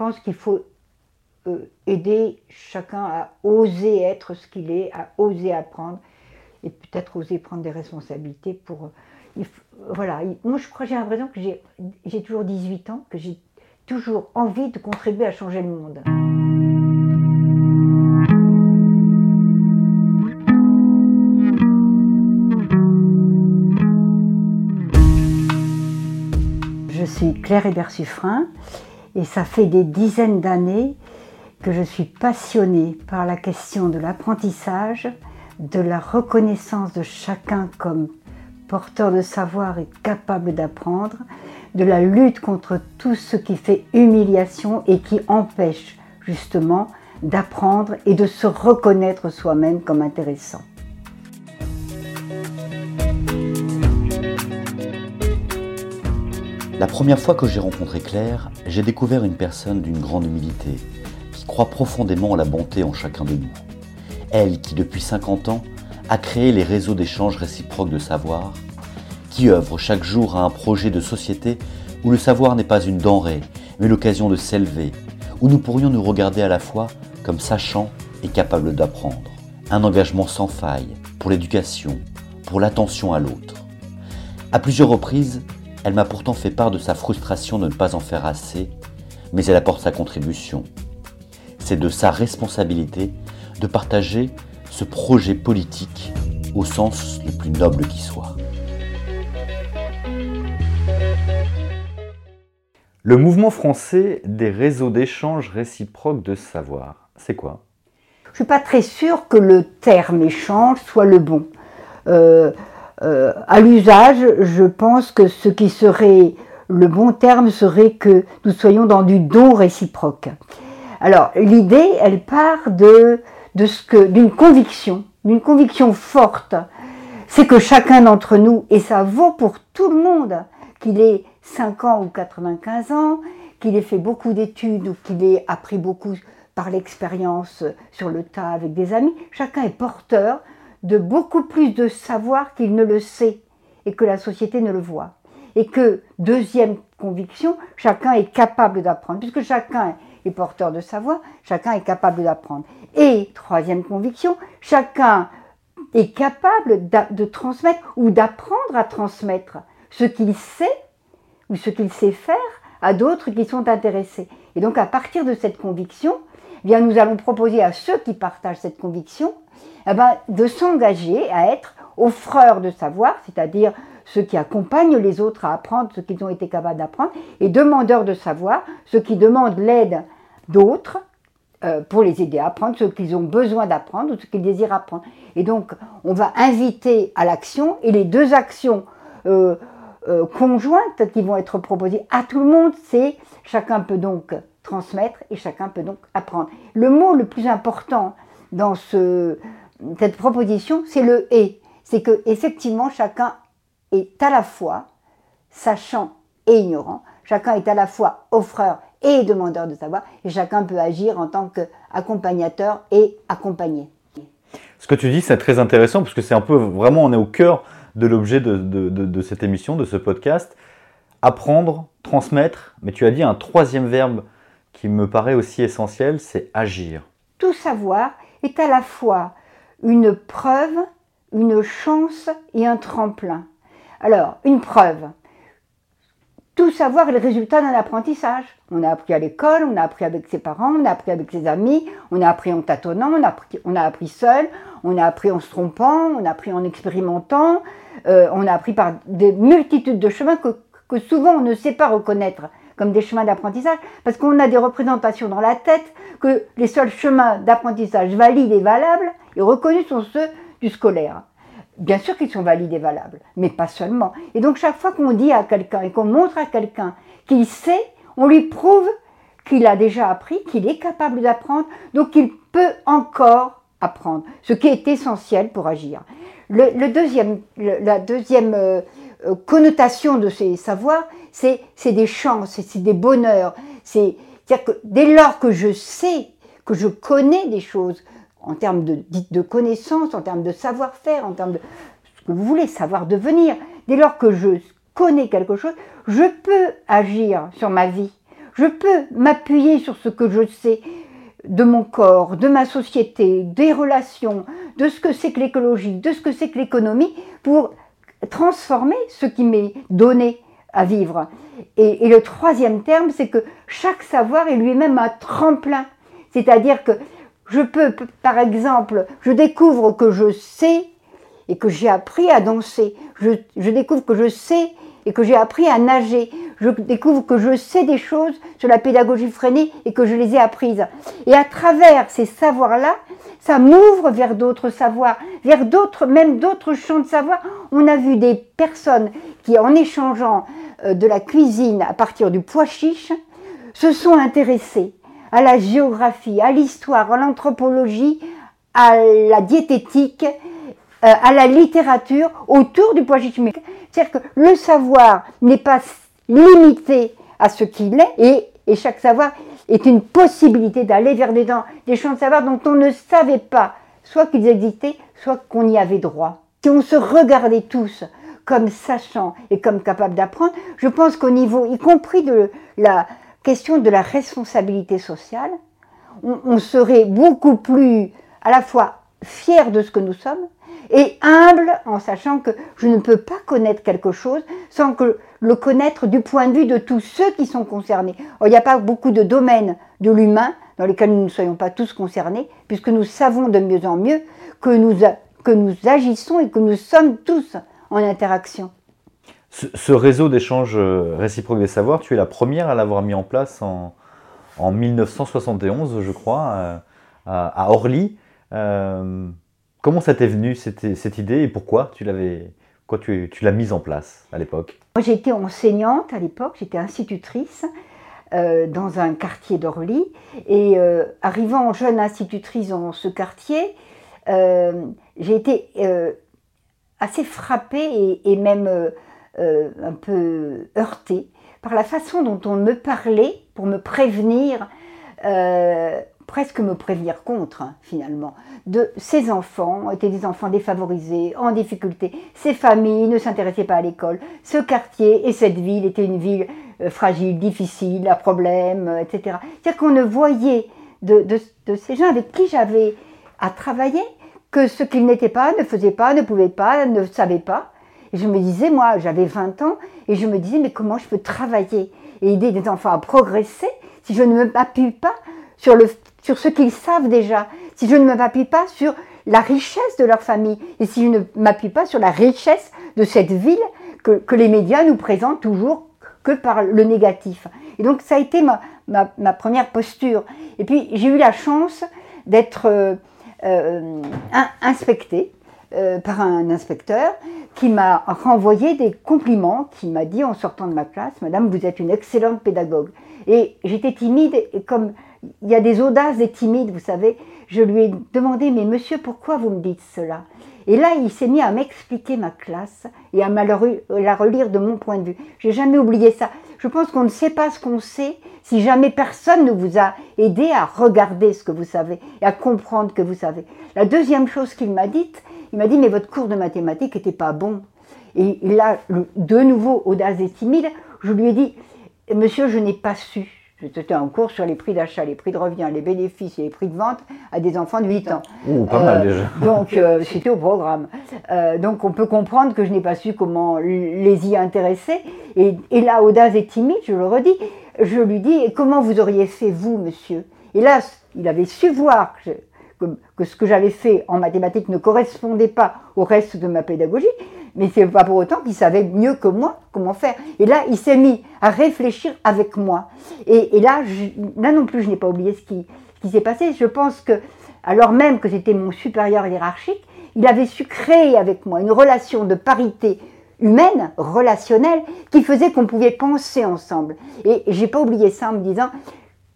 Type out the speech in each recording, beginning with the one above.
pense qu'il faut euh, aider chacun à oser être ce qu'il est, à oser apprendre et peut-être oser prendre des responsabilités pour. Euh, voilà, moi je crois, j'ai l'impression que j'ai toujours 18 ans, que j'ai toujours envie de contribuer à changer le monde. Je suis Claire Hébert-Suffrin et ça fait des dizaines d'années que je suis passionnée par la question de l'apprentissage, de la reconnaissance de chacun comme porteur de savoir et capable d'apprendre, de la lutte contre tout ce qui fait humiliation et qui empêche justement d'apprendre et de se reconnaître soi-même comme intéressant. La première fois que j'ai rencontré Claire, j'ai découvert une personne d'une grande humilité, croit profondément en la bonté en chacun de nous. Elle qui, depuis 50 ans, a créé les réseaux d'échange réciproques de savoir, qui œuvre chaque jour à un projet de société où le savoir n'est pas une denrée, mais l'occasion de s'élever, où nous pourrions nous regarder à la fois comme sachant et capables d'apprendre. Un engagement sans faille pour l'éducation, pour l'attention à l'autre. À plusieurs reprises, elle m'a pourtant fait part de sa frustration de ne pas en faire assez, mais elle apporte sa contribution c'est de sa responsabilité de partager ce projet politique au sens le plus noble qui soit. Le mouvement français des réseaux d'échange réciproques de savoir, c'est quoi? Je ne suis pas très sûre que le terme échange soit le bon. Euh, euh, à l'usage, je pense que ce qui serait le bon terme serait que nous soyons dans du don réciproque. Alors, l'idée, elle part de, d'une conviction, d'une conviction forte. C'est que chacun d'entre nous, et ça vaut pour tout le monde, qu'il ait 5 ans ou 95 ans, qu'il ait fait beaucoup d'études ou qu'il ait appris beaucoup par l'expérience sur le tas avec des amis, chacun est porteur de beaucoup plus de savoir qu'il ne le sait et que la société ne le voit. Et que, deuxième conviction, chacun est capable d'apprendre, puisque chacun est porteur de savoir, chacun est capable d'apprendre. Et troisième conviction, chacun est capable de transmettre ou d'apprendre à transmettre ce qu'il sait ou ce qu'il sait faire à d'autres qui sont intéressés. Et donc à partir de cette conviction, eh bien, nous allons proposer à ceux qui partagent cette conviction eh ben, de s'engager à être offreurs de savoir, c'est-à-dire ceux qui accompagnent les autres à apprendre ce qu'ils ont été capables d'apprendre, et demandeurs de savoir, ceux qui demandent l'aide d'autres euh, pour les aider à apprendre ce qu'ils ont besoin d'apprendre ou ce qu'ils désirent apprendre. Et donc, on va inviter à l'action, et les deux actions euh, euh, conjointes qui vont être proposées à tout le monde, c'est chacun peut donc transmettre et chacun peut donc apprendre. Le mot le plus important dans ce, cette proposition, c'est le et. C'est que effectivement chacun est à la fois sachant et ignorant, chacun est à la fois offreur et demandeur de savoir, et chacun peut agir en tant qu'accompagnateur et accompagné. Ce que tu dis, c'est très intéressant, parce que c'est un peu, vraiment, on est au cœur de l'objet de, cette émission, de ce podcast. Apprendre, transmettre, mais tu as dit un troisième verbe qui me paraît aussi essentiel, c'est agir. Tout savoir est à la fois une preuve, une chance et un tremplin. Alors, une preuve. Tout savoir est le résultat d'un apprentissage. On a appris à l'école, on a appris avec ses parents, on a appris avec ses amis, on a appris en tâtonnant, on a appris, seul, on a appris en se trompant, on a appris en expérimentant, euh, on a appris par des multitudes de chemins que souvent on ne sait pas reconnaître comme des chemins d'apprentissage, parce qu'on a des représentations dans la tête que les seuls chemins d'apprentissage valides et valables et reconnus sont ceux du scolaire. Bien sûr qu'ils sont valides et valables, mais pas seulement. Et donc chaque fois qu'on dit à quelqu'un et qu'on montre à quelqu'un qu'il sait, on lui prouve qu'il a déjà appris, qu'il est capable d'apprendre, donc qu'il peut encore apprendre, ce qui est essentiel pour agir. Le, deuxième, la deuxième euh, connotation de ces savoirs, c'est des chances, c'est des bonheurs. C'est-à-dire que dès lors que je sais, que je connais des choses, en termes de, de connaissances, en termes de savoir-faire, en termes de ce que vous voulez, savoir devenir, dès lors que je connais quelque chose, je peux agir sur ma vie. Je peux m'appuyer sur ce que je sais de mon corps, de ma société, des relations, de ce que c'est que l'écologie, de ce que c'est que l'économie, pour transformer ce qui m'est donné à vivre. Et, le troisième terme, c'est que chaque savoir est lui-même un tremplin. C'est-à-dire que je peux, par exemple, je découvre que je sais et que j'ai appris à danser. Je, découvre que je sais et que j'ai appris à nager. Je découvre que je sais des choses sur la pédagogie freinée et que je les ai apprises. Et à travers ces savoirs-là, ça m'ouvre vers d'autres savoirs, vers d'autres, même d'autres champs de savoir. On a vu des personnes qui, en échangeant euh, de la cuisine à partir du pois chiche, se sont intéressées à la géographie, à l'histoire, à l'anthropologie, à la diététique euh, à la littérature autour du poids chimique. C'est-à-dire que le savoir n'est pas limité à ce qu'il est et, chaque savoir est une possibilité d'aller vers des, des champs de savoir dont on ne savait pas, soit qu'ils existaient, soit qu'on y avait droit. Si on se regardait tous comme sachant et comme capable d'apprendre, je pense qu'au niveau, y compris de la question de la responsabilité sociale, on, on serait beaucoup plus à la fois fier de ce que nous sommes, et humble en sachant que je ne peux pas connaître quelque chose sans que le connaître du point de vue de tous ceux qui sont concernés. il n'y a pas beaucoup de domaines de l'humain dans lesquels nous ne soyons pas tous concernés, puisque nous savons de mieux en mieux que nous, que nous agissons et que nous sommes tous en interaction. Ce, réseau d'échange euh, réciproque des savoirs, tu es la première à l'avoir mis en place en, en 1971, je crois, euh, à, Orly. Euh, Comment ça t'est venu cette, idée et pourquoi tu l'avais quoi tu, l'as mise en place à l'époque Moi j'étais enseignante à l'époque, j'étais institutrice euh, dans un quartier d'Orly. Et euh, arrivant jeune institutrice dans ce quartier, euh, j'ai été assez frappée et même un peu heurtée par la façon dont on me parlait pour me prévenir presque me prévenir contre, hein, finalement, de ces enfants, étaient des enfants défavorisés, en difficulté. Ces familles ne s'intéressaient pas à l'école. Ce quartier et cette ville étaient une ville euh, fragile, difficile, à problème, euh, etc. C'est-à-dire qu'on ne voyait de, ces gens avec qui j'avais à travailler que ce qu'ils n'étaient pas, ne faisaient pas, ne pouvaient pas, ne savaient pas. Et je me disais, moi, j'avais 20 ans, et je me disais, mais comment je peux travailler et aider des enfants à progresser si je ne m'appuie pas sur le sur ce qu'ils savent déjà, si je ne m'appuie pas sur la richesse de leur famille et si je ne m'appuie pas sur la richesse de cette ville que, les médias nous présentent toujours que par le négatif. Et donc ça a été ma, première posture. Et puis j'ai eu la chance d'être euh, euh, inspectée euh, par un inspecteur qui m'a renvoyé des compliments, qui m'a dit en sortant de ma classe, Madame, vous êtes une excellente pédagogue. Et j'étais timide et comme il y a des audaces des timides, vous savez. Je lui ai demandé, mais monsieur, pourquoi vous me dites cela? Et là, il s'est mis à m'expliquer ma classe et à la relire de mon point de vue. J'ai jamais oublié ça. Je pense qu'on ne sait pas ce qu'on sait si jamais personne ne vous a aidé à regarder ce que vous savez et à comprendre que vous savez. La deuxième chose qu'il m'a dite, il m'a dit, mais votre cours de mathématiques n'était pas bon. Et là, de nouveau, audace et timide, je lui ai dit, monsieur, je n'ai pas su. C'était un cours sur les prix d'achat, les prix de revient, les bénéfices et les prix de vente à des enfants de 8 ans. Ouh, pas mal déjà. Euh, donc, euh, c'était au programme. Euh, donc, on peut comprendre que je n'ai pas su comment les y intéresser. Et, et là, audace et timide, je le redis, je lui dis, comment vous auriez fait, vous, monsieur? Là, il avait su voir que, que ce que j'avais fait en mathématiques ne correspondait pas au reste de ma pédagogie mais c'est pas pour autant qu'il savait mieux que moi comment faire. Et là, il s'est mis à réfléchir avec moi. Et, là, là non plus, je n'ai pas oublié ce qui, ce qui s'est passé. Je pense que, alors même que c'était mon supérieur hiérarchique, il avait su créer avec moi une relation de parité humaine, relationnelle, qui faisait qu'on pouvait penser ensemble. Et j'ai pas oublié ça en me disant,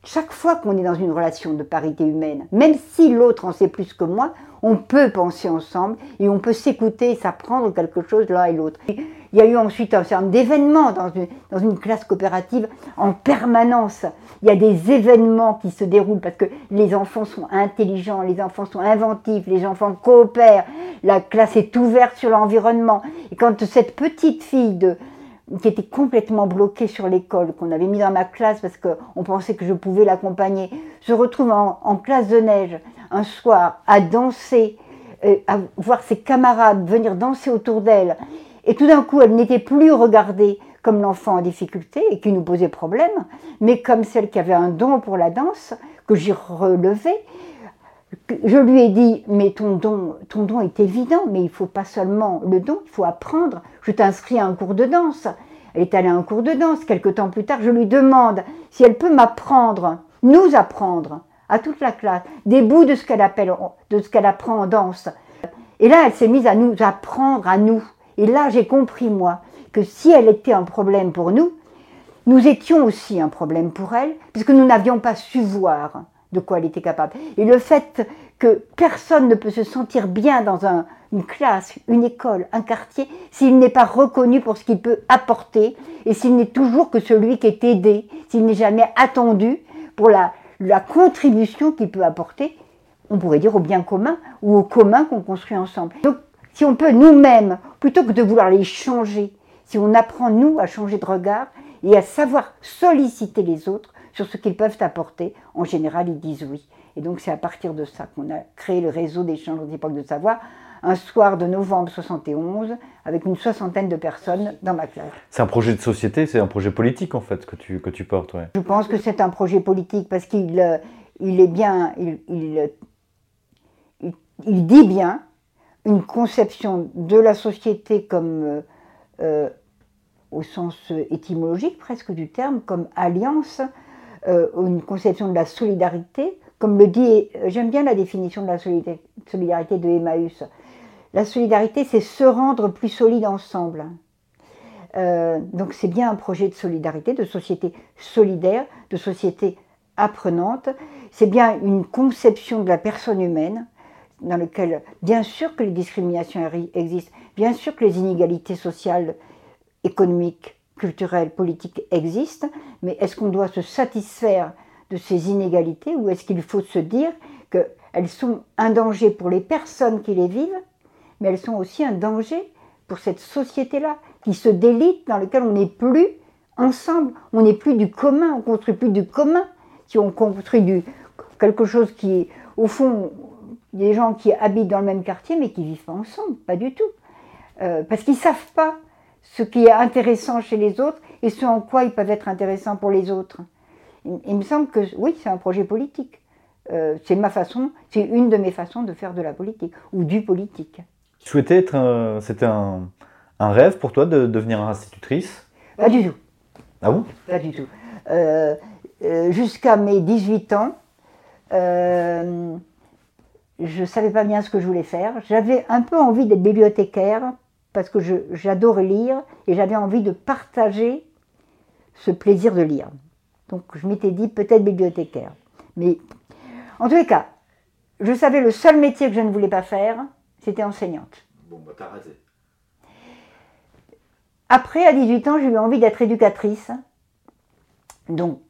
chaque fois qu'on est dans une relation de parité humaine, même si l'autre en sait plus que moi, on peut penser ensemble et on peut s'écouter et s'apprendre quelque chose l'un et l'autre. Il y a eu ensuite un certain nombre d'événements dans une, dans une classe coopérative en permanence. Il y a des événements qui se déroulent parce que les enfants sont intelligents, les enfants sont inventifs, les enfants coopèrent, la classe est ouverte sur l'environnement. Et quand cette petite fille de qui était complètement bloqué sur l'école, qu'on avait mis dans ma classe parce qu'on pensait que je pouvais l'accompagner, se retrouve en, classe de neige un soir à danser, euh, à voir ses camarades venir danser autour d'elle, et tout d'un coup elle n'était plus regardée comme l'enfant en difficulté et qui nous posait problème, mais comme celle qui avait un don pour la danse, que j'ai relevé. Je lui ai dit, mais ton don, ton don est évident, mais il faut pas seulement le don, il faut apprendre. Je t'inscris à un cours de danse. Elle est allée à un cours de danse. Quelque temps plus tard, je lui demande si elle peut m'apprendre, nous apprendre, à toute la classe, des bouts de ce qu'elle appelle, de ce qu'elle apprend en danse. Et là, elle s'est mise à nous apprendre à nous. Et là, j'ai compris, moi, que si elle était un problème pour nous, nous étions aussi un problème pour elle, puisque nous n'avions pas su voir de quoi elle était capable. Et le fait que personne ne peut se sentir bien dans une classe, une école, un quartier, s'il n'est pas reconnu pour ce qu'il peut apporter, et s'il n'est toujours que celui qui est aidé, s'il n'est jamais attendu pour la, la contribution qu'il peut apporter, on pourrait dire au bien commun ou au commun qu'on construit ensemble. Donc, si on peut nous-mêmes, plutôt que de vouloir les changer, si on apprend, nous, à changer de regard et à savoir solliciter les autres sur ce qu'ils peuvent apporter, en général, ils disent oui. Et donc, c'est à partir de ça qu'on a créé le réseau d'échanges aux époques de savoir, un soir de novembre 71, avec une soixantaine de personnes dans ma classe. C'est un projet de société, c'est un projet politique, en fait, que tu, que tu portes, ouais. Je pense que c'est un projet politique parce qu'il euh, il est bien, il, il, il, dit bien une conception de la société comme euh, euh, au sens étymologique presque du terme, comme alliance, euh, une conception de la solidarité, comme le dit, j'aime bien la définition de la solidarité de Emmaüs. La solidarité, c'est se rendre plus solide ensemble. Euh, donc c'est bien un projet de solidarité, de société solidaire, de société apprenante. C'est bien une conception de la personne humaine dans lequel, bien sûr que les discriminations existent, bien sûr que les inégalités sociales économiques, culturelles, politiques existent, mais est-ce qu'on doit se satisfaire de ces inégalités ou est-ce qu'il faut se dire qu'elles sont un danger pour les personnes qui les vivent, mais elles sont aussi un danger pour cette société-là qui se délite, dans laquelle on n'est plus ensemble, on n'est plus du commun, on construit plus du commun, si on construit du, quelque chose qui est, au fond, des gens qui habitent dans le même quartier mais qui vivent pas ensemble, pas du tout. Euh, parce qu'ils savent pas ce qui est intéressant chez les autres et ce en quoi ils peuvent être intéressants pour les autres. Il, me semble que oui, c'est un projet politique. Euh, c'est ma façon, c'est une de mes façons de faire de la politique ou du politique. Tu souhaitais être, c'était un, rêve pour toi de devenir institutrice? Pas du tout. Ah bon? Pas du tout. Euh, jusqu'à mes 18 ans, je ne savais pas bien ce que je voulais faire. J'avais un peu envie d'être bibliothécaire parce que j'adore lire et j'avais envie de partager ce plaisir de lire. Donc je m'étais dit peut-être bibliothécaire. Mais en tous les cas, je savais le seul métier que je ne voulais pas faire, c'était enseignante. Bon, bah t'as raté. Après, à 18 ans, j'ai eu envie d'être éducatrice. Donc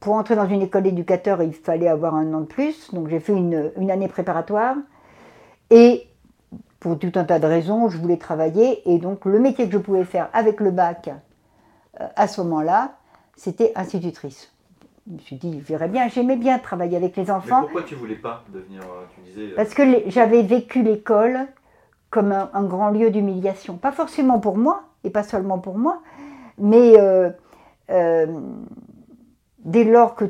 pour entrer dans une école d'éducateur, il fallait avoir un an de plus. Donc j'ai fait une, année préparatoire. Et pour tout un tas de raisons, je voulais travailler. Et donc le métier que je pouvais faire avec le bac euh, à ce moment-là, c'était institutrice. Je me suis dit, je verrais bien, j'aimais bien travailler avec les enfants. Mais pourquoi tu voulais pas devenir, euh, tu disais, euh, Parce que j'avais vécu l'école comme un, grand lieu d'humiliation. Pas forcément pour moi, et pas seulement pour moi, mais dès lors que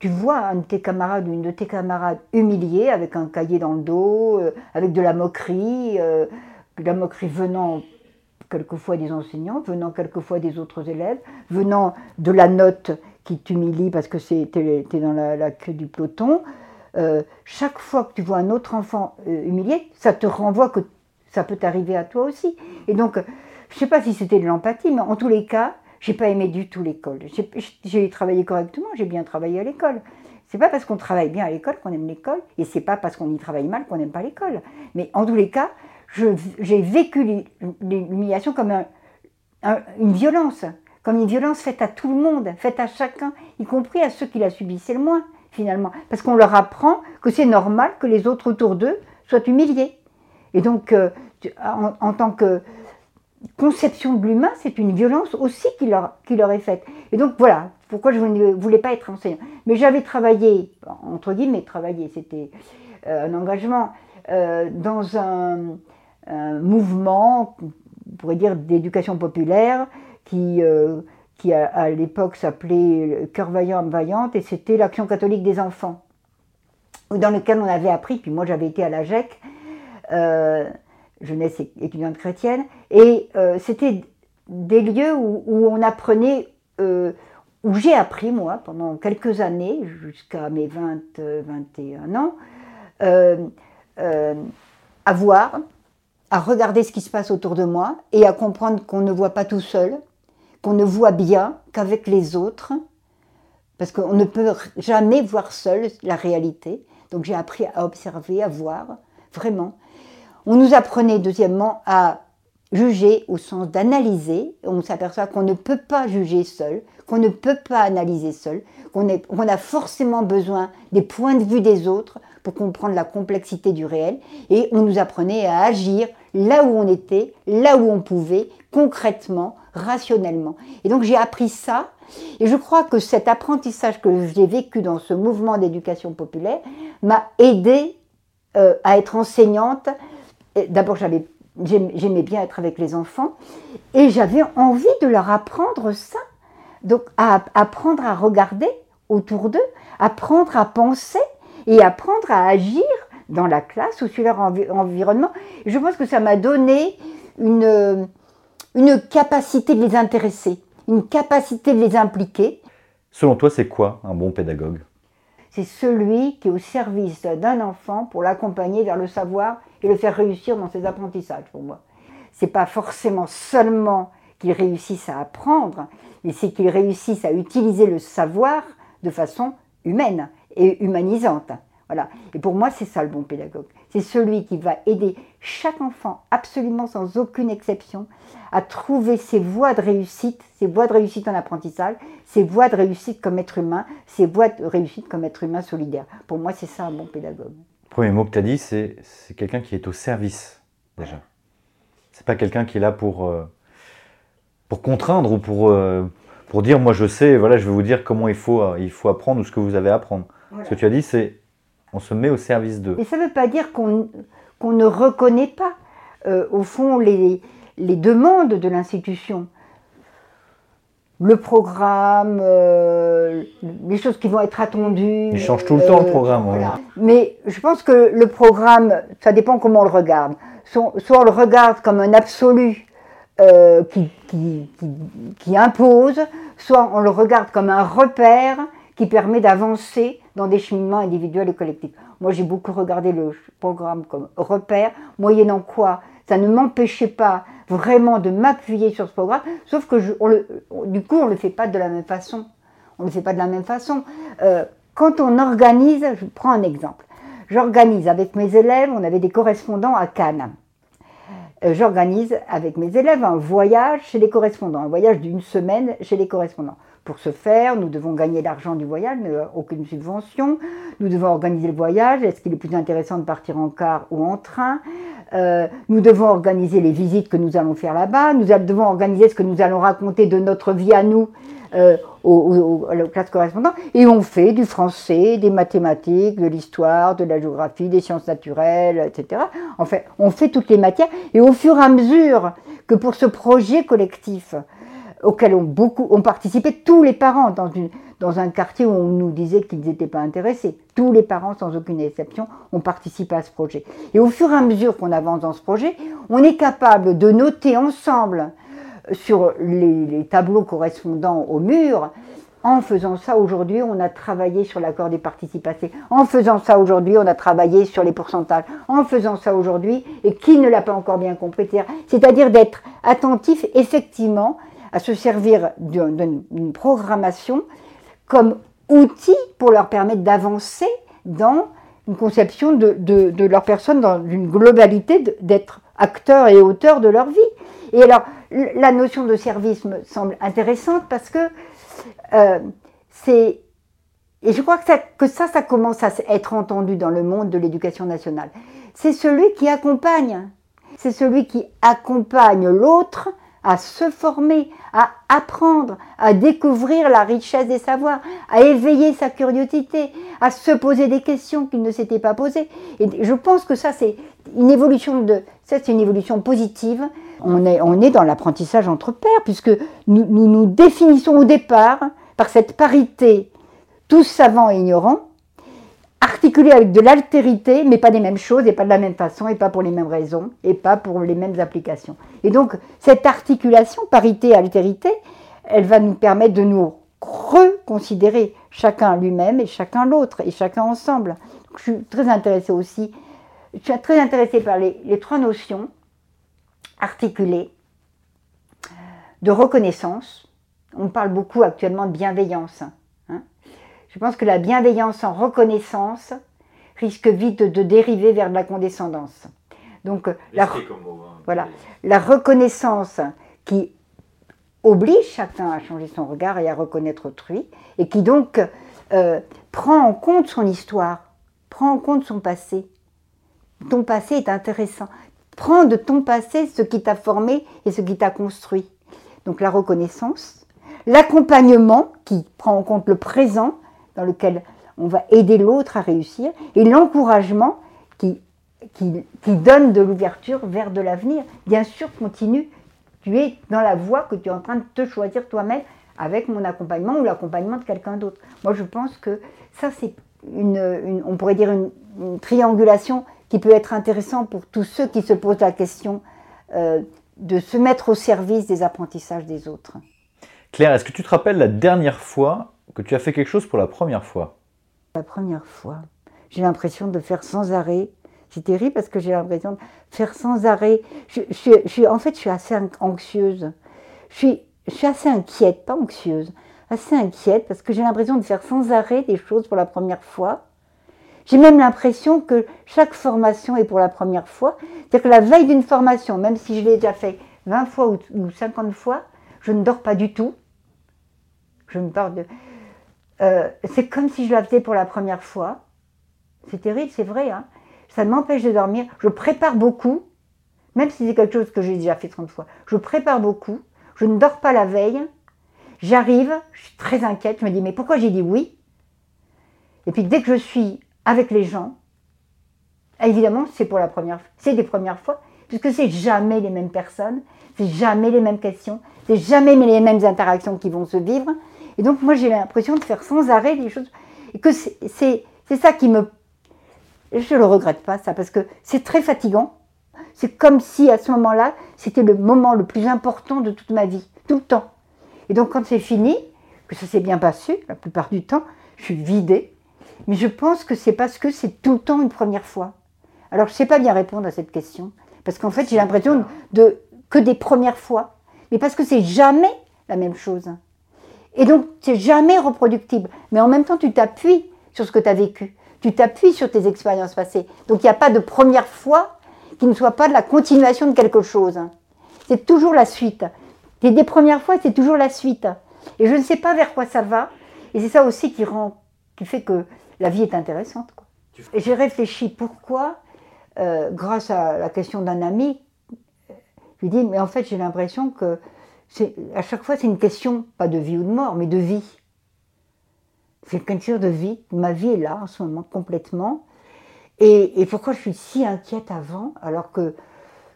tu vois un de tes camarades ou une de tes camarades humiliée avec un cahier dans le dos, euh, avec de la moquerie, euh, de la moquerie venant quelquefois des enseignants, venant quelquefois des autres élèves, venant de la note qui t'humilie parce que tu es dans la, queue du peloton, euh, chaque fois que tu vois un autre enfant humilié, ça te renvoie que ça peut t'arriver à toi aussi. Et donc, je ne sais pas si c'était de l'empathie, mais en tous les cas, j'ai pas aimé du tout l'école. J'ai travaillé correctement, j'ai bien travaillé à l'école. C'est pas parce qu'on travaille bien à l'école qu'on aime l'école, et c'est pas parce qu'on y travaille mal qu'on n'aime pas l'école. Mais en tous les cas, j'ai vécu l'humiliation comme une violence, comme une violence faite à tout le monde, faite à chacun, y compris à ceux qui la subissaient le moins, finalement. Parce qu'on leur apprend que c'est normal que les autres autour d'eux soient humiliés. Et donc, euh, en, tant que conception de l'humain, c'est une violence aussi qui leur, est faite. Et donc voilà, pourquoi je ne voulais pas être enseignant. Mais j'avais travaillé, entre guillemets, travaillé, c'était euh, un engagement euh, dans un, mouvement, on pourrait dire, d'éducation populaire, qui, euh, qui à, l'époque s'appelait Cœur vaillant, âme vaillante, et c'était l'Action catholique des enfants, dans lequel on avait appris, puis moi j'avais été à la GEC, jeunesse étudiante chrétienne, et c'était des lieux où, on apprenait où j'ai appris, moi, pendant quelques années, jusqu'à mes 20, 21 ans, euh, euh, à voir, à regarder ce qui se passe autour de moi et à comprendre qu'on ne voit pas tout seul, qu'on ne voit bien qu'avec les autres, parce qu'on ne peut jamais voir seul la réalité. Donc j'ai appris à observer, à voir, vraiment. On nous apprenait, deuxièmement, à juger au sens d'analyser. On s'aperçoit qu'on ne peut pas juger seul, qu'on ne peut pas analyser seul, qu'on a forcément besoin des points de vue des autres pour comprendre la complexité du réel. Et on nous apprenait à agir là où on était, là où on pouvait, concrètement, rationnellement. Et donc j'ai appris ça. Et je crois que cet apprentissage que j'ai vécu dans ce mouvement d'éducation populaire m'a aidé euh, à être enseignante. D'abord, j'avais j'aimais bien être avec les enfants et j'avais envie de leur apprendre ça. Donc à apprendre à regarder autour d'eux, apprendre à penser et apprendre à agir dans la classe ou sur leur environnement. je pense que ça m'a donné une, une capacité de les intéresser, une capacité de les impliquer. Selon toi, c'est quoi un bon pédagogue? C'est celui qui est au service d'un enfant pour l'accompagner vers le savoir et le faire réussir dans ses apprentissages pour moi. C'est pas forcément seulement qu'il réussisse à apprendre, mais c'est qu'il réussisse à utiliser le savoir de façon humaine et humanisante. Voilà. Et pour moi, c'est ça le bon pédagogue. C'est celui qui va aider chaque enfant, absolument sans aucune exception, à trouver ses voies de réussite, ses voies de réussite en apprentissage, ses voies de réussite comme être humain, ses voies de réussite comme être humain solidaire. Pour moi, c'est ça un bon pédagogue. Le premier mot que tu as dit, c'est quelqu'un qui est au service, déjà. C'est pas quelqu'un qui est là pour, euh, pour contraindre ou pour, euh, pour dire moi je sais, voilà, je vais vous dire comment il faut, euh, il faut apprendre ou ce que vous avez à apprendre. Ce que tu as dit, c'est on se met au service d'eux. Et ça ne veut pas dire qu'on ne reconnaît pas, euh, au fond, les, les demandes de l'institution. Le programme, euh, les choses qui vont être attendues. Il change tout le temps le programme. Mais je pense que le programme, ça dépend comment on le regarde. Soit, on le regarde comme un absolu qui, qui, qui, impose, soit on le regarde comme un repère qui permet d'avancer dans des cheminements individuels et collectifs. Moi, j'ai beaucoup regardé le programme comme repère, moyennant quoi ça ne m'empêchait pas vraiment de m'appuyer sur ce programme, sauf que du coup, on ne le fait pas de la même façon. On ne le fait pas de la même façon. Euh, quand on organise, je prends un exemple. J'organise avec mes élèves, on avait des correspondants à Cannes. Euh, j'organise avec mes élèves un voyage chez les correspondants, un voyage d'une semaine chez les correspondants. Pour ce faire, nous devons gagner l'argent du voyage, mais aucune subvention. Nous devons organiser le voyage. Est-ce qu'il est plus intéressant de partir en car ou en train? Euh, Nous devons organiser les visites que nous allons faire là-bas. Nous devons organiser ce que nous allons raconter de notre vie à nous euh, aux, classes correspondantes. Et on fait du français, des mathématiques, de l'histoire, de la géographie, des sciences naturelles, etc. En fait, on fait toutes les matières. Et au fur et à mesure que pour ce projet collectif, auquel ont, beaucoup, ont participé tous les parents dans, une, dans un quartier où on nous disait qu'ils n'étaient pas intéressés. Tous les parents, sans aucune exception, ont participé à ce projet. Et au fur et à mesure qu'on avance dans ce projet, on est capable de noter ensemble sur les, tableaux correspondants au mur en faisant ça aujourd'hui, on a travaillé sur l'accord des participations. En faisant ça aujourd'hui, on a travaillé sur les pourcentages. En faisant ça aujourd'hui, et qui ne l'a pas encore bien compris, c'est-à-dire d'être attentif effectivement à se servir d'une programmation comme outil pour leur permettre d'avancer dans une conception de, leur personne, dans une globalité, d'être acteurs et auteurs de leur vie. Et alors, la notion de service me semble intéressante parce que euh, c'est. Et je crois que que ça, ça commence à être entendu dans le monde de l'éducation nationale. C'est celui qui accompagne. c'est celui qui accompagne l'autre à se former, à apprendre, à découvrir la richesse des savoirs, à éveiller sa curiosité, à se poser des questions qu'il ne s'était pas posées. Et je pense que ça, c'est une évolution de, ça, c'est une évolution positive. On est, on est dans l'apprentissage entre pairs, puisque nous, nous nous définissons au départ par cette parité, tous savants et ignorants, articulés avec de l'altérité, mais pas des mêmes choses, et pas de la même façon, et pas pour les mêmes raisons, et pas pour les mêmes applications. Et donc, cette articulation, parité-altérité, elle va nous permettre de nous reconsidérer chacun lui-même et chacun l'autre, et chacun ensemble. je suis très intéressée aussi, je suis très intéressée par les trois notions articulées de reconnaissance. On parle beaucoup actuellement de bienveillance. Je pense que la bienveillance en reconnaissance risque vite de dériver vers de la condescendance. Donc la, hein. voilà, la reconnaissance qui oblige chacun à changer son regard et à reconnaître autrui, et qui donc euh, prend en compte son histoire, prend en compte son passé. Ton passé est intéressant. Prends de ton passé ce qui t'a formé et ce qui t'a construit. Donc la reconnaissance, l'accompagnement qui prend en compte le présent dans lequel on va aider l'autre à réussir, et l'encouragement qui, qui, donne de l'ouverture vers de l'avenir. Bien sûr, continue, tu es dans la voie que tu es en train de te choisir toi-même avec mon accompagnement ou l'accompagnement de quelqu'un d'autre. Moi, je pense que ça, c'est une, on pourrait dire une, triangulation qui peut être intéressante pour tous ceux qui se posent la question euh, de se mettre au service des apprentissages des autres. Claire, est-ce que tu te rappelles la dernière fois que tu as fait quelque chose pour la première fois La première fois, j'ai l'impression de faire sans arrêt. C'est terrible parce que j'ai l'impression de faire sans arrêt. Je, en fait, je suis assez anxieuse. Je suis, je suis assez inquiète, pas anxieuse, assez inquiète parce que j'ai l'impression de faire sans arrêt des choses pour la première fois. J'ai même l'impression que chaque formation est pour la première fois. C'est-à-dire que la veille d'une formation, même si je l'ai déjà fait 20 fois ou, 50 fois, je ne dors pas du tout. Je me parle de. Euh, c'est comme si je la faisais pour la première fois. C'est terrible, c'est vrai. Hein. ça m'empêche de dormir. Je prépare beaucoup, même si c'est quelque chose que j'ai déjà fait 30 fois. Je prépare beaucoup. Je ne dors pas la veille. J'arrive, je suis très inquiète. Je me dis, mais pourquoi j'ai dit oui? Et puis dès que je suis avec les gens, évidemment, c'est pour la première c'est des premières fois, puisque c'est jamais les mêmes personnes, c'est jamais les mêmes questions, c'est jamais les mêmes interactions qui vont se vivre. Et donc moi j'ai l'impression de faire sans arrêt des choses. Et que c'est ça qui me... Je ne le regrette pas ça, parce que c'est très fatigant. C'est comme si à ce moment-là, c'était le moment le plus important de toute ma vie, tout le temps. Et donc quand c'est fini, que ça s'est bien passé, la plupart du temps, je suis vidée. Mais je pense que c'est parce que c'est tout le temps une première fois. Alors je ne sais pas bien répondre à cette question, parce qu'en fait j'ai l'impression de que des premières fois, mais parce que c'est jamais la même chose. Et donc, c'est jamais reproductible. Mais en même temps, tu t'appuies sur ce que tu as vécu. Tu t'appuies sur tes expériences passées. Donc, il n'y a pas de première fois qui ne soit pas de la continuation de quelque chose. C'est toujours la suite. Et des premières fois, c'est toujours la suite. Et je ne sais pas vers quoi ça va. Et c'est ça aussi qui rend, qui fait que la vie est intéressante. Et j'ai réfléchi pourquoi, euh, grâce à la question d'un ami, je lui dis, mais en fait, j'ai l'impression que à chaque fois, c'est une question, pas de vie ou de mort, mais de vie. C'est une question de vie. Ma vie est là en ce moment complètement. Et, pourquoi je suis si inquiète avant, alors qu'il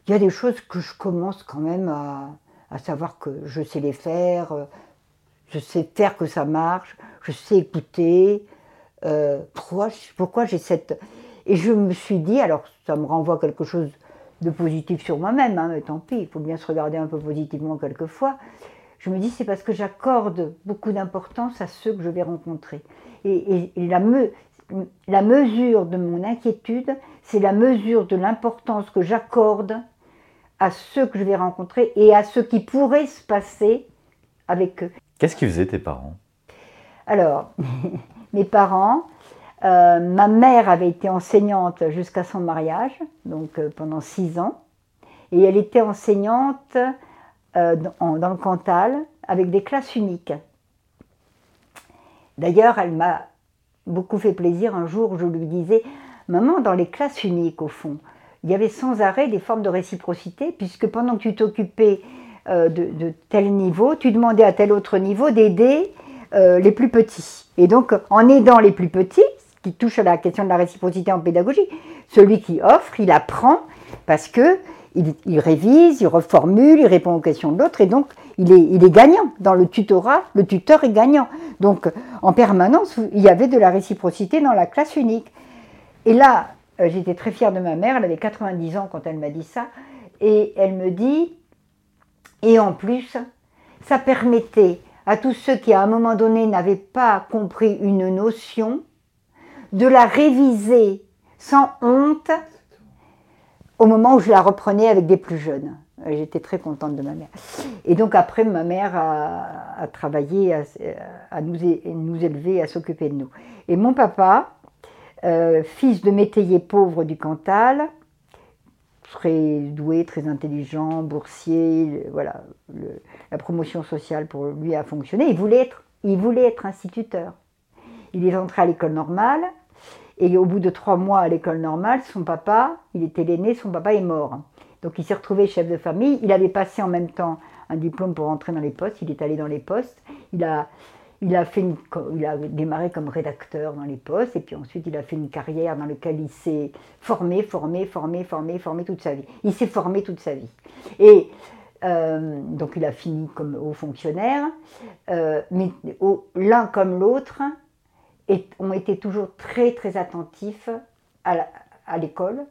y a des choses que je commence quand même à, savoir que je sais les faire, je sais faire que ça marche, je sais écouter. Euh, pourquoi, pourquoi j'ai cette... Et je me suis dit, alors ça me renvoie quelque chose de positif sur moi-même, hein, mais tant pis, il faut bien se regarder un peu positivement quelquefois. Je me dis, c'est parce que j'accorde beaucoup d'importance à ceux que je vais rencontrer. Et, la, la mesure de mon inquiétude, c'est la mesure de l'importance que j'accorde à ceux que je vais rencontrer et à ce qui pourrait se passer avec eux. Qu'est-ce qu'ils faisaient tes parents? Alors, mes parents, euh, ma mère avait été enseignante jusqu'à son mariage, donc euh, pendant six ans, et elle était enseignante euh, dans, le Cantal avec des classes uniques. D'ailleurs, elle m'a beaucoup fait plaisir un jour, je lui disais, maman, dans les classes uniques, au fond, il y avait sans arrêt des formes de réciprocité, puisque pendant que tu t'occupais euh, de, tel niveau, tu demandais à tel autre niveau d'aider les plus petits. Et donc, en aidant les plus petits, qui touche à la question de la réciprocité en pédagogie, celui qui offre, il apprend parce que il, révise, il reformule, il répond aux questions de l'autre, et donc il est, gagnant. Dans le tutorat, le tuteur est gagnant. Donc, en permanence, il y avait de la réciprocité dans la classe unique. Et là, euh, j'étais très fière de ma mère, elle avait 90 ans quand elle m'a dit ça, et elle me dit, et en plus, ça permettait à tous ceux qui à un moment donné n'avaient pas compris une notion, de la réviser sans honte au moment où je la reprenais avec des plus jeunes. J'étais très contente de ma mère. Et donc après, ma mère a, travaillé à, nous, nous, élever, à s'occuper de nous. Et mon papa, euh, fils de métayer pauvre du Cantal, très doué, très intelligent, boursier, voilà, la promotion sociale pour lui a fonctionné. Il voulait être, il voulait être instituteur. Il est entré à l'école normale, et au bout de trois mois à l'école normale, son papa, il était l'aîné, son papa est mort. Donc il s'est retrouvé chef de famille. Il avait passé en même temps un diplôme pour entrer dans les postes. Il est allé dans les postes. Il a, il a, fait il a démarré comme rédacteur dans les postes. Et puis ensuite, il a fait une carrière dans laquelle il s'est formé, formé, formé, formé, formé toute sa vie. Il s'est formé toute sa vie. Et euh, donc il a fini comme haut fonctionnaire. Euh, mais l'un comme l'autre, et ont été toujours très très attentifs à l'école,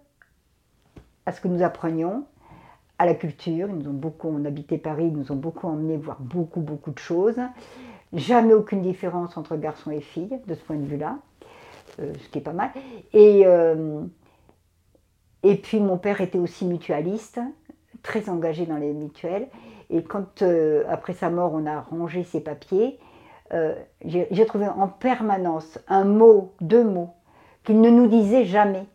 à, ce que nous apprenions, à la culture. Ils ont beaucoup, on habitait Paris, ils nous ont beaucoup emmenés voir beaucoup beaucoup de choses. Jamais aucune différence entre garçons et filles de ce point de vue-là, euh, ce qui est pas mal. Et, euh, et puis mon père était aussi mutualiste, très engagé dans les mutuelles. Et quand euh, après sa mort on a rangé ses papiers, euh, j'ai trouvé en permanence un mot, deux mots, qu'il ne nous disait jamais,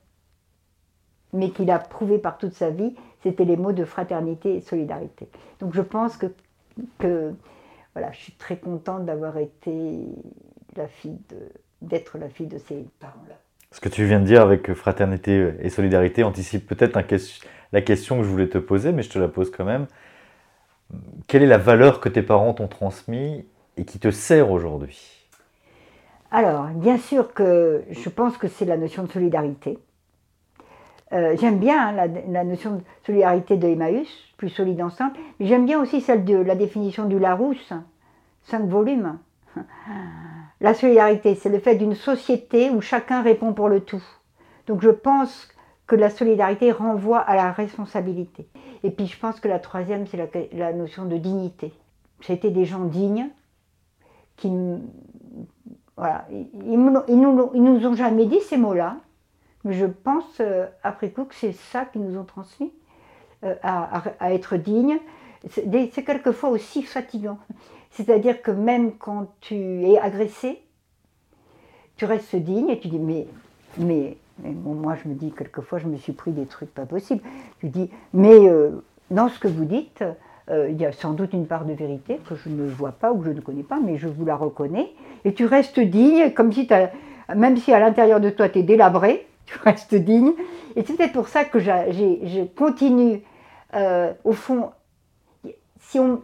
mais qu'il a prouvé par toute sa vie, c'était les mots de fraternité et solidarité. Donc je pense que, voilà, je suis très contente d'avoir été la fille d'être la fille de ces parents-là. Ce que tu viens de dire avec fraternité et solidarité anticipe peut-être la question que je voulais te poser, mais je te la pose quand même. Quelle est la valeur que tes parents t'ont transmise et qui te sert aujourd'hui Alors, bien sûr que je pense que c'est la notion de solidarité. Euh, j'aime bien hein, la, notion de solidarité de Emmaüs, plus solide ensemble, mais j'aime bien aussi celle de la définition du Larousse, cinq volumes. La solidarité, c'est le fait d'une société où chacun répond pour le tout. Donc je pense que la solidarité renvoie à la responsabilité. Et puis je pense que la troisième, c'est la notion de dignité. C'était des gens dignes, ils, ils, nous, ont jamais dit ces mots-là, mais je pense euh, après coup que c'est ça qu'ils nous ont transmis, euh, à, à, être digne. C'est quelquefois aussi fatigant. C'est-à-dire que même quand tu es agressé, tu restes digne et tu dis mais, mais, moi je me dis quelquefois je me suis pris des trucs pas possibles. Tu dis mais euh, dans ce que vous dites, euh, il y a sans doute une part de vérité que je ne vois pas ou que je ne connais pas, mais je vous la reconnais. Et tu restes digne, comme si, même si à l'intérieur de toi tu es délabré, tu restes digne. Et c'est peut-être pour ça que je continue, euh, au fond, si on...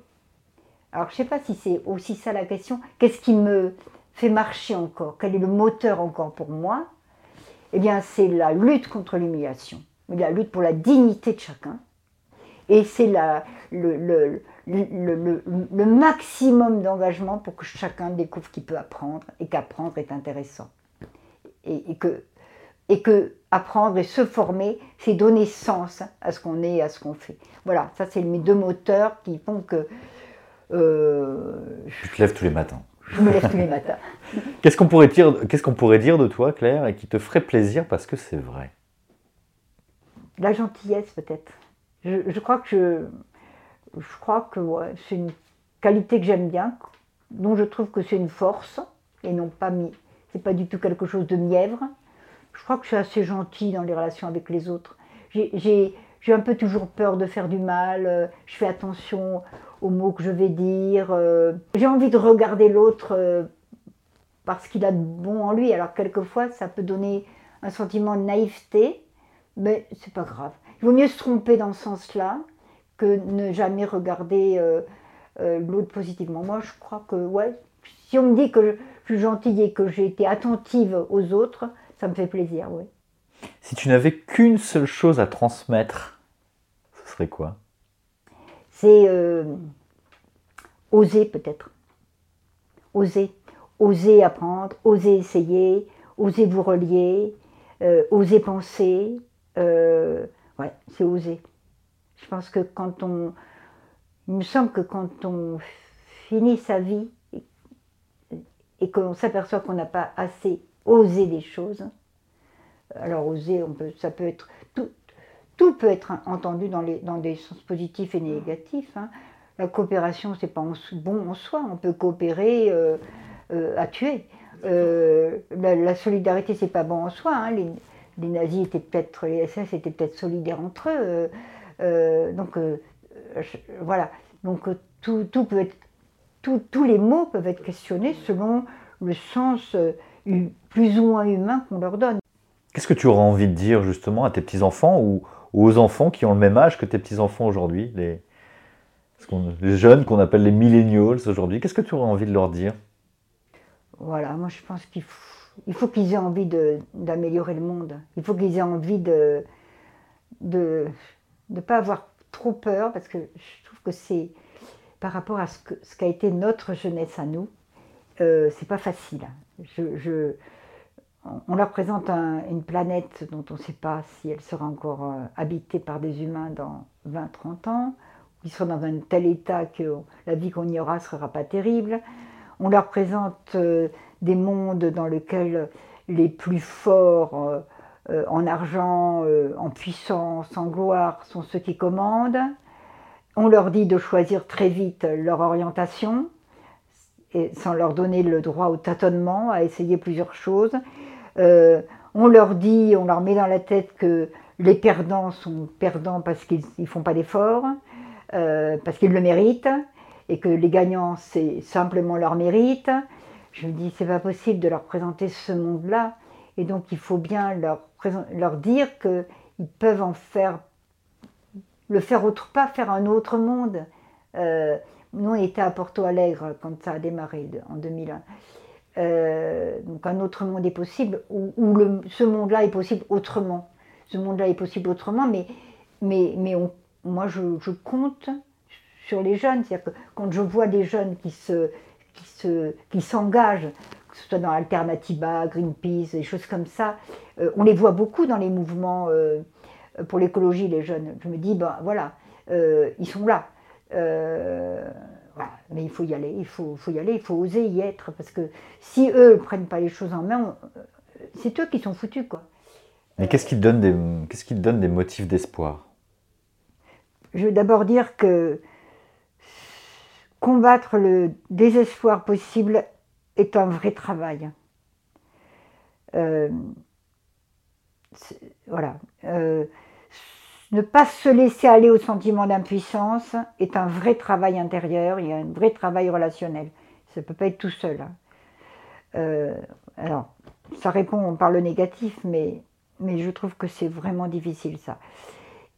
Alors je ne sais pas si c'est aussi ça la question, qu'est-ce qui me fait marcher encore? Quel est le moteur encore pour moi? Eh bien c'est la lutte contre l'humiliation, la lutte pour la dignité de chacun et c'est le, le, le, le, maximum d'engagement pour que chacun découvre qu'il peut apprendre et qu'apprendre est intéressant. Et, que, et que apprendre et se former, c'est donner sens à ce qu'on est et à ce qu'on fait. Voilà, ça c'est mes deux moteurs qui font que... Euh, je te lève tous les matins. Je me lève tous les matins. Qu'est-ce qu'on pourrait, dire, qu'est-ce qu'on pourrait dire de toi, Claire, et qui te ferait plaisir parce que c'est vrai? La gentillesse peut-être je, crois que, c'est une qualité que j'aime bien, dont je trouve que c'est une force, et non pas c'est pas du tout quelque chose de mièvre. Je crois que je suis assez gentille dans les relations avec les autres. J'ai un peu toujours peur de faire du mal, euh, je fais attention aux mots que je vais dire. Euh, j'ai envie de regarder l'autre euh, parce qu'il a de bon en lui. Alors quelquefois, ça peut donner un sentiment de naïveté, mais c'est pas grave. Vaut mieux se tromper dans ce sens-là que ne jamais regarder euh, euh, l'autre positivement. Moi, je crois que, ouais, si on me dit que je suis gentille et que j'ai été attentive aux autres, ça me fait plaisir, oui. Si tu n'avais qu'une seule chose à transmettre, ce serait quoi? C'est euh, oser peut-être. Oser. Oser apprendre, oser essayer, oser vous relier, euh, oser penser. Euh, ouais, c'est oser. Je pense que quand on. Il me semble que quand on finit sa vie et, qu'on s'aperçoit qu'on n'a pas assez osé des choses, alors oser, ça peut être tout, tout peut être entendu dans, des sens positifs et négatifs. hein. La coopération, c'est pas bon en soi. On peut coopérer euh, euh, à tuer. Euh, la, la solidarité, c'est pas bon en soi. hein. Les nazis étaient peut-être, les SS étaient peut-être solidaires entre eux. euh, euh, donc euh, je- voilà. Donc tout, tout peut être, tout- tous les mots peuvent être questionnés selon le sens plus ou moins humain qu'on leur donne. Qu'est-ce que tu aurais envie de dire justement à tes petits-enfants ou, ou aux enfants qui ont le même âge que tes petits-enfants aujourd'hui, les, jeunes qu'on appelle les millennials aujourd'hui? Qu'est-ce que tu aurais envie de leur dire? Voilà, moi je pense qu'il faut, il faut qu'ils aient envie d'améliorer le monde. Il faut qu'ils aient envie de de ne pas avoir trop peur, parce que je trouve que c'est par rapport à ce qu'a été notre jeunesse à nous, euh, c'est pas facile. On- leur présente un- une planète dont on ne sait pas si elle sera encore euh, habitée par des humains dans 20-30 ans, ils seront dans un tel état que la vie qu'on y aura ne sera pas terrible. On leur présente euh, des mondes dans lesquels les plus forts euh, euh, en argent, en puissance, en gloire sont ceux qui commandent. On leur dit de choisir très vite leur orientation, sans leur donner le droit au tâtonnement, à essayer plusieurs choses. On leur dit, on leur met dans la tête que les perdants sont perdants parce qu'ils ne font pas d'efforts, parce qu'ils le méritent, et que les gagnants, c'est simplement leur mérite. Je me dis, c'est pas possible de leur présenter ce monde-là, et donc il faut bien leur, leur dire qu'ils peuvent en faire, le faire autre, pas faire un autre monde. Euh, nous, on était à Porto Alegre quand ça a démarré en 2001. Euh, donc un autre monde est possible, le- ce monde-là est possible autrement. Ce monde-là est possible autrement, mais, moi je compte sur les jeunes. C'est-à-dire que quand je vois des jeunes qui se, qui se, qui s'engagent, que ce soit dans Alternativa, Greenpeace, des choses comme ça, euh, on les voit beaucoup dans les mouvements euh, pour l'écologie, les jeunes. Je me dis, ben voilà, euh, ils sont là. Voilà. Mais il faut y aller, il faut, faut y aller, il faut oser y être, parce que si eux ne prennent pas les choses en main, c'est eux qui sont foutus, quoi. Mais qu'est-ce qui te donne des, qu'est-ce qui te donne des motifs d'espoir? Je veux d'abord dire que combattre le désespoir possible est un vrai travail. Euh, voilà. Euh, ne pas se laisser aller au sentiment d'impuissance est un vrai travail intérieur, il y a un vrai travail relationnel. Ça ne peut pas être tout seul. hein. Euh, alors, ça répond par le négatif, mais, mais je trouve que c'est vraiment difficile ça.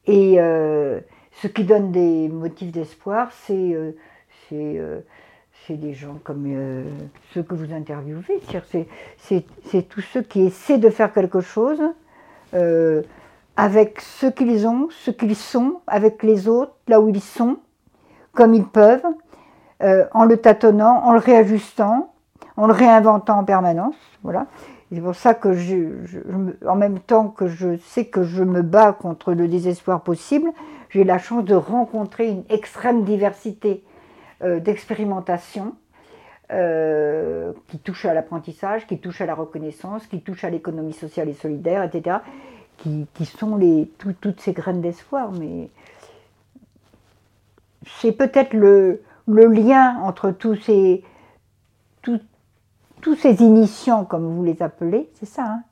Et ce qui donne des motifs d'espoir, c'est c'est, euh, c'est des gens comme euh, ceux que vous interviewez. C'est, tous ceux qui essaient de faire quelque chose euh, avec ce qu'ils ont, ce qu'ils sont, avec les autres, là où ils sont, comme ils peuvent, en le tâtonnant, en le réajustant, en le réinventant en permanence. Voilà. C'est pour ça que je, en même temps que je sais que je me bats contre le désespoir possible, j'ai la chance de rencontrer une extrême diversité euh, d'expérimentations euh, qui touchent à l'apprentissage, qui touchent à la reconnaissance, qui touchent à l'économie sociale et solidaire, etc., qui, qui sont les, tout- toutes ces graines d'espoir. Mais c'est peut-être le, le lien entre tous ces, tous- ces initiants, comme vous les appelez, c'est ça, hein,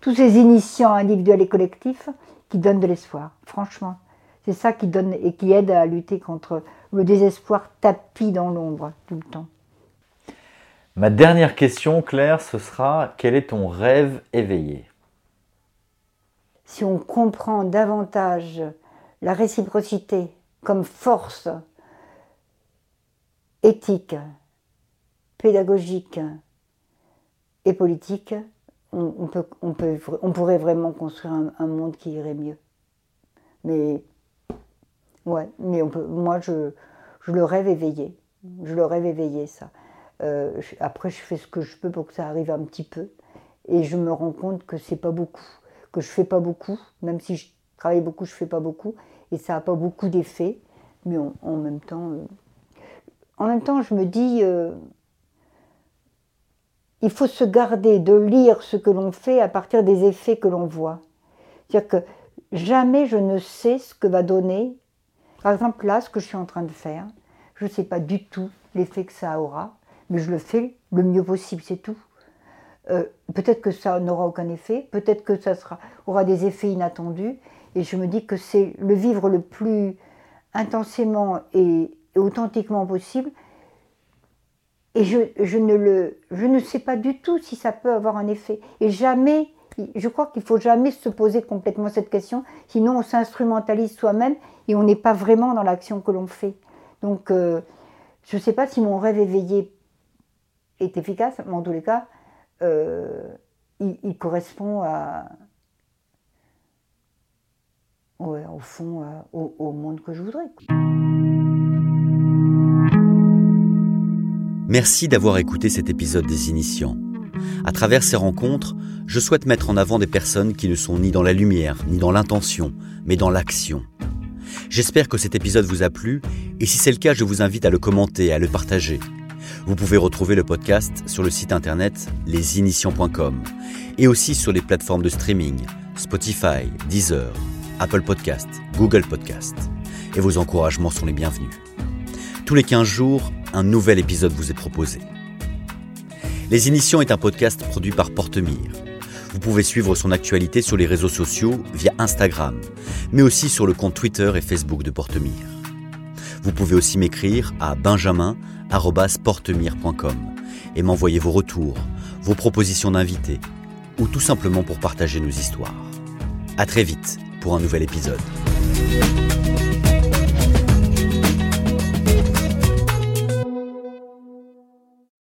tous ces initiants individuels et collectifs qui donnent de l'espoir, franchement. C'est ça qui donne et qui aide à lutter contre le désespoir tapi dans l'ombre tout le temps. Ma dernière question, Claire, ce sera quel est ton rêve éveillé? Si on comprend davantage la réciprocité comme force éthique, pédagogique et politique, on, peut, on, peut, on pourrait vraiment construire un, monde qui irait mieux. Mais, ouais, mais on peut, moi, je, je le rêve éveillé. Je le rêve éveillé, ça. Euh, après, je fais ce que je peux pour que ça arrive un petit peu. Et je me rends compte que c'est pas beaucoup, que je fais pas beaucoup, même si je travaille beaucoup, je fais pas beaucoup, et ça n'a pas beaucoup d'effet. Mais en même temps, euh, en même temps, je me dis, euh, il faut se garder de lire ce que l'on fait à partir des effets que l'on voit. C'est-à-dire que jamais je ne sais ce que va donner. Par exemple, là, ce que je suis en train de faire, je ne sais pas du tout l'effet que ça aura, mais je le fais le mieux possible, c'est tout. Euh, peut-être que ça n'aura aucun effet, peut-être que ça aura des effets inattendus, et je me dis que c'est le vivre le plus intensément et, authentiquement possible. Et je, je, ne le, je ne sais pas du tout si ça peut avoir un effet. Et jamais, je crois qu'il faut jamais se poser complètement cette question, sinon on s'instrumentalise soi-même et on n'est pas vraiment dans l'action que l'on fait. Donc, euh, je ne sais pas si mon rêve éveillé est efficace, mais en tous les cas, euh, il, correspond à, au fond, au monde que je voudrais. Merci d'avoir écouté cet épisode des Initiants. À travers ces rencontres, je souhaite mettre en avant des personnes qui ne sont ni dans la lumière, ni dans l'intention, mais dans l'action. J'espère que cet épisode vous a plu, et si c'est le cas, je vous invite à le commenter à le partager. Vous pouvez retrouver le podcast sur le site internet lesinitiants.com et aussi sur les plateformes de streaming Spotify, Deezer, Apple Podcast, Google Podcast. Et vos encouragements sont les bienvenus. Tous les 15 jours, un nouvel épisode vous est proposé. Les Initiants est un podcast produit par Portemire. Vous pouvez suivre son actualité sur les réseaux sociaux via Instagram, mais aussi sur le compte Twitter et Facebook de Portemire. Vous pouvez aussi m'écrire à benjamin.portemire.com et m'envoyer vos retours, vos propositions d'invités, ou tout simplement pour partager nos histoires. À très vite pour un nouvel épisode.